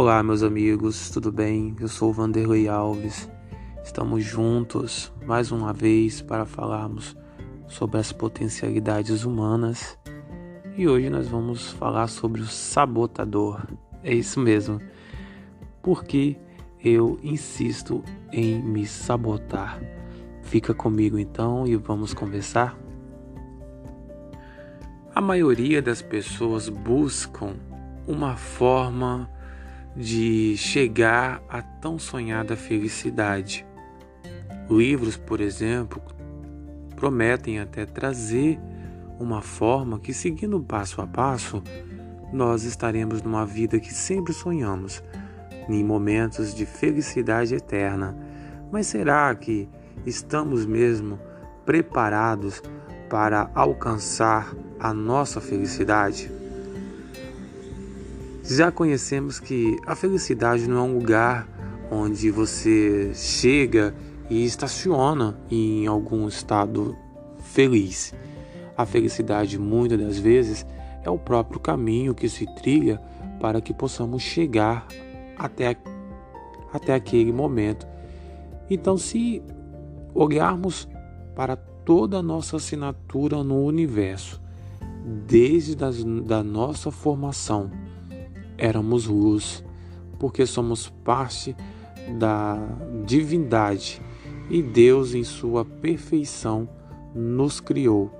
Olá, meus amigos, tudo bem? Eu sou Vanderlei Alves. Estamos juntos mais uma vez para falarmos sobre as potencialidades humanas e hoje nós vamos falar sobre o sabotador. É isso mesmo. Porque eu insisto em me sabotar. Fica comigo então e vamos conversar. A maioria das pessoas buscam uma forma de chegar à tão sonhada felicidade. Livros, por exemplo, prometem até trazer uma forma que, seguindo passo a passo, nós estaremos numa vida que sempre sonhamos, em momentos de felicidade eterna. Mas será que estamos mesmo preparados para alcançar a nossa felicidade? Já conhecemos que a felicidade não é um lugar onde você chega e estaciona em algum estado feliz. A felicidade, muitas das vezes, é o próprio caminho que se trilha para que possamos chegar até, até aquele momento. Então, se olharmos para toda a nossa assinatura no universo, desde das, da nossa formação, éramos luz, porque somos parte da divindade e Deus, em sua perfeição, nos criou.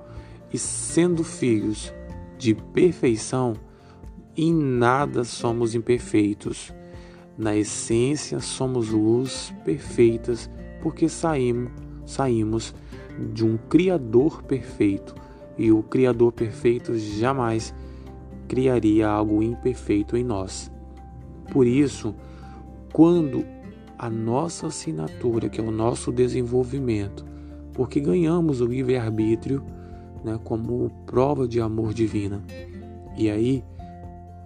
E sendo filhos de perfeição, em nada somos imperfeitos. Na essência, somos luz perfeitas, porque saímos, saímos de um Criador perfeito. E o Criador perfeito jamais criaria algo imperfeito em nós. Por isso, quando a nossa assinatura, que é o nosso desenvolvimento, porque ganhamos o livre-arbítrio né, como prova de amor divina. E aí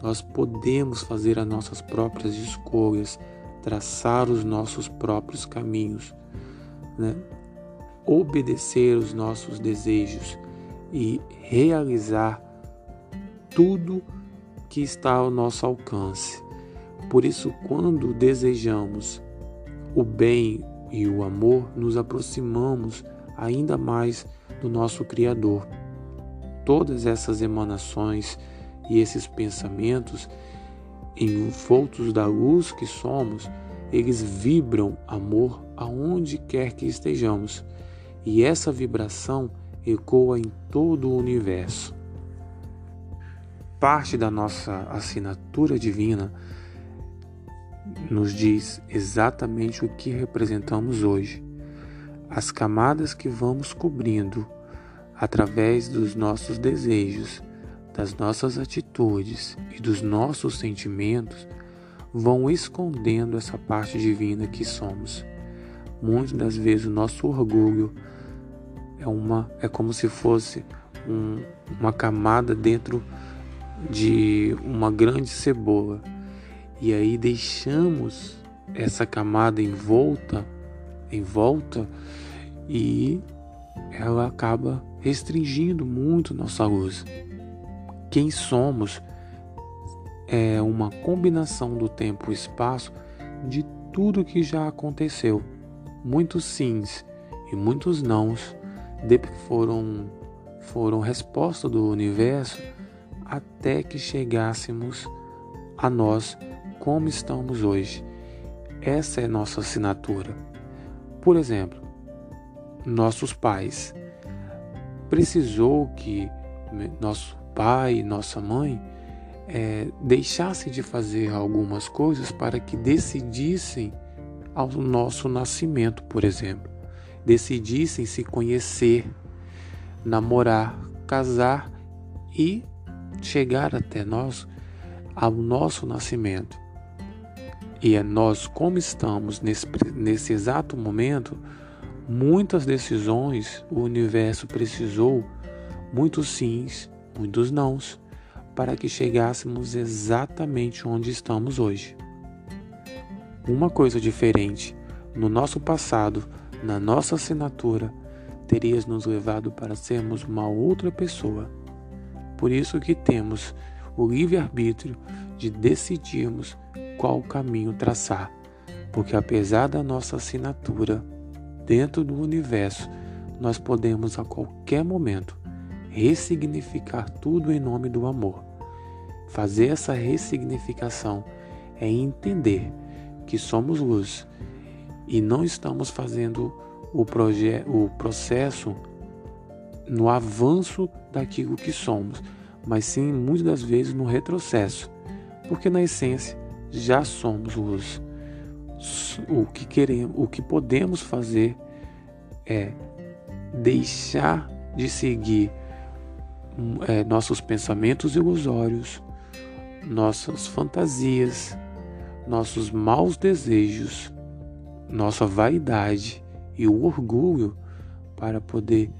nós podemos fazer as nossas próprias escolhas, traçar os nossos próprios caminhos, né, obedecer os nossos desejos e realizar tudo que está ao nosso alcance. Por isso, quando desejamos o bem e o amor, nos aproximamos ainda mais do nosso Criador. Todas essas emanações e esses pensamentos, envoltos da luz que somos, eles vibram amor aonde quer que estejamos, e essa vibração ecoa em todo o universo parte da nossa assinatura divina nos diz exatamente o que representamos hoje. As camadas que vamos cobrindo através dos nossos desejos, das nossas atitudes e dos nossos sentimentos vão escondendo essa parte divina que somos. Muitas das vezes o nosso orgulho é uma é como se fosse um, uma camada dentro de uma grande cebola e aí deixamos essa camada em volta, em volta e ela acaba restringindo muito nossa luz. Quem somos é uma combinação do tempo e espaço de tudo que já aconteceu. Muitos sims e muitos nãos foram foram resposta do universo até que chegássemos a nós como estamos hoje. Essa é nossa assinatura. Por exemplo, nossos pais. Precisou que nosso pai nossa mãe é, deixassem de fazer algumas coisas para que decidissem ao nosso nascimento, por exemplo. Decidissem se conhecer, namorar, casar e chegar até nós ao nosso nascimento. E é nós, como estamos nesse, nesse exato momento, muitas decisões o universo precisou, muitos sims, muitos nãos, para que chegássemos exatamente onde estamos hoje. Uma coisa diferente no nosso passado, na nossa assinatura, teria nos levado para sermos uma outra pessoa por isso que temos o livre-arbítrio de decidirmos qual caminho traçar, porque apesar da nossa assinatura dentro do universo, nós podemos a qualquer momento ressignificar tudo em nome do amor. Fazer essa ressignificação é entender que somos luz e não estamos fazendo o, o processo no avanço daquilo que somos, mas sim muitas das vezes no retrocesso, porque na essência já somos luz. O que queremos, o que podemos fazer é deixar de seguir é, nossos pensamentos ilusórios, nossas fantasias, nossos maus desejos, nossa vaidade e o orgulho para poder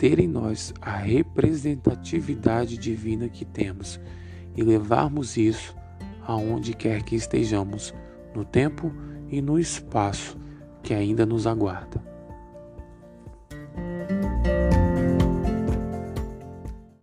ter em nós a representatividade divina que temos e levarmos isso aonde quer que estejamos, no tempo e no espaço que ainda nos aguarda.